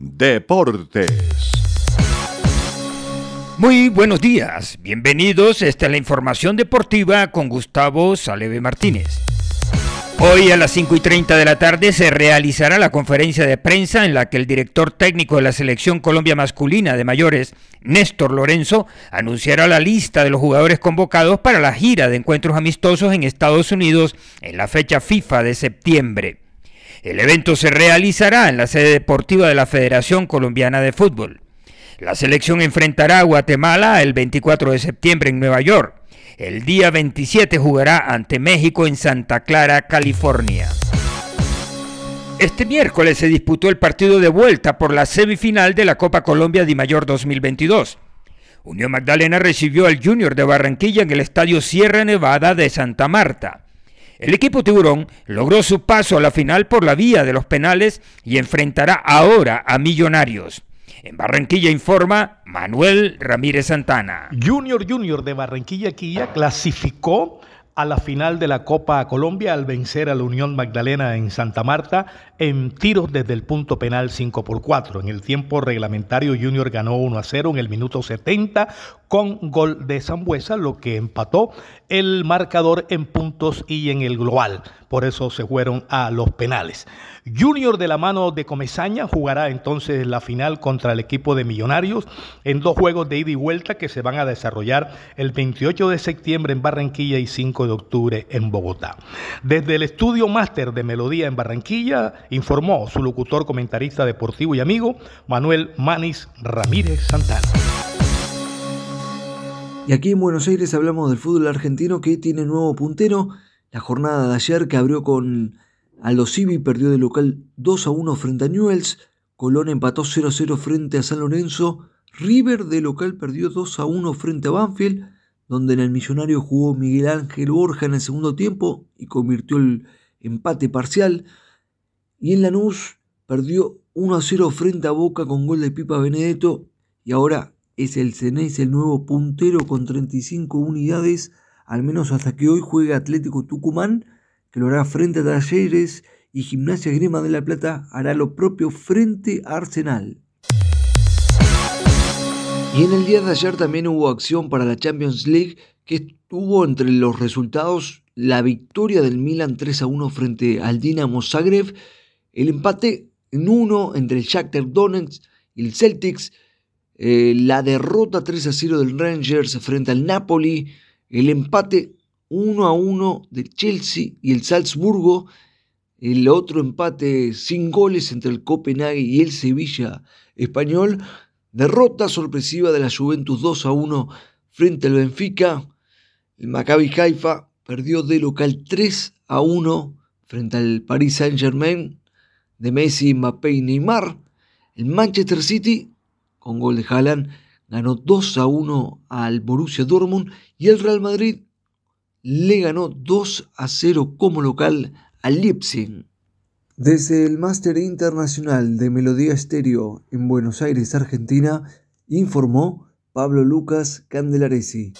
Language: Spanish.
Deportes. Muy buenos días, bienvenidos. Esta es la información deportiva con Gustavo Saleve Martínez. Hoy a las 5 y 30 de la tarde se realizará la conferencia de prensa en la que el director técnico de la selección Colombia masculina de mayores, Néstor Lorenzo, anunciará la lista de los jugadores convocados para la gira de encuentros amistosos en Estados Unidos en la fecha FIFA de septiembre. El evento se realizará en la sede deportiva de la Federación Colombiana de Fútbol. La selección enfrentará a Guatemala el 24 de septiembre en Nueva York. El día 27 jugará ante México en Santa Clara, California. Este miércoles se disputó el partido de vuelta por la semifinal de la Copa Colombia de Mayor 2022. Unión Magdalena recibió al Junior de Barranquilla en el Estadio Sierra Nevada de Santa Marta. El equipo tiburón logró su paso a la final por la vía de los penales y enfrentará ahora a Millonarios. En Barranquilla informa Manuel Ramírez Santana. Junior Junior de Barranquilla Quilla clasificó a la final de la Copa Colombia al vencer a la Unión Magdalena en Santa Marta en tiros desde el punto penal 5 por 4. En el tiempo reglamentario Junior ganó 1 a 0 en el minuto 70 con gol de Zambuesa, lo que empató el marcador en puntos y en el global. Por eso se fueron a los penales. Junior de la mano de Comezaña jugará entonces la final contra el equipo de Millonarios en dos juegos de ida y vuelta que se van a desarrollar el 28 de septiembre en Barranquilla y 5 de octubre en Bogotá. Desde el estudio máster de Melodía en Barranquilla informó su locutor, comentarista deportivo y amigo Manuel Manis Ramírez Santana. Y aquí en Buenos Aires hablamos del fútbol argentino que tiene nuevo puntero. La jornada de ayer que abrió con Aldo Civi perdió de local 2 a 1 frente a Newells. Colón empató 0 a 0 frente a San Lorenzo. River de local perdió 2 a 1 frente a Banfield, donde en el Millonario jugó Miguel Ángel Borja en el segundo tiempo y convirtió el empate parcial. Y en Lanús perdió 1 a 0 frente a Boca con gol de Pipa Benedetto. Y ahora es el Cenés el nuevo puntero con 35 unidades, al menos hasta que hoy juegue Atlético Tucumán que lo hará frente a Talleres y Gimnasia Grima de la Plata hará lo propio frente a Arsenal. Y en el día de ayer también hubo acción para la Champions League que estuvo entre los resultados la victoria del Milan 3 a 1 frente al Dinamo Zagreb, el empate en 1 entre el Shakhtar Donetsk y el Celtics, eh, la derrota 3 a 0 del Rangers frente al Napoli, el empate 1 a 1 de Chelsea y el Salzburgo. El otro empate sin goles entre el Copenhague y el Sevilla español. Derrota sorpresiva de la Juventus 2 a 1 frente al Benfica. El Maccabi Haifa perdió de local 3 a 1 frente al Paris Saint-Germain de Messi, Mbappé y Neymar. El Manchester City, con gol de Haaland, ganó 2 a 1 al Borussia Dortmund y el Real Madrid le ganó 2 a 0 como local al Leipzig. Desde el Máster Internacional de Melodía Estéreo en Buenos Aires, Argentina, informó Pablo Lucas Candelaresi.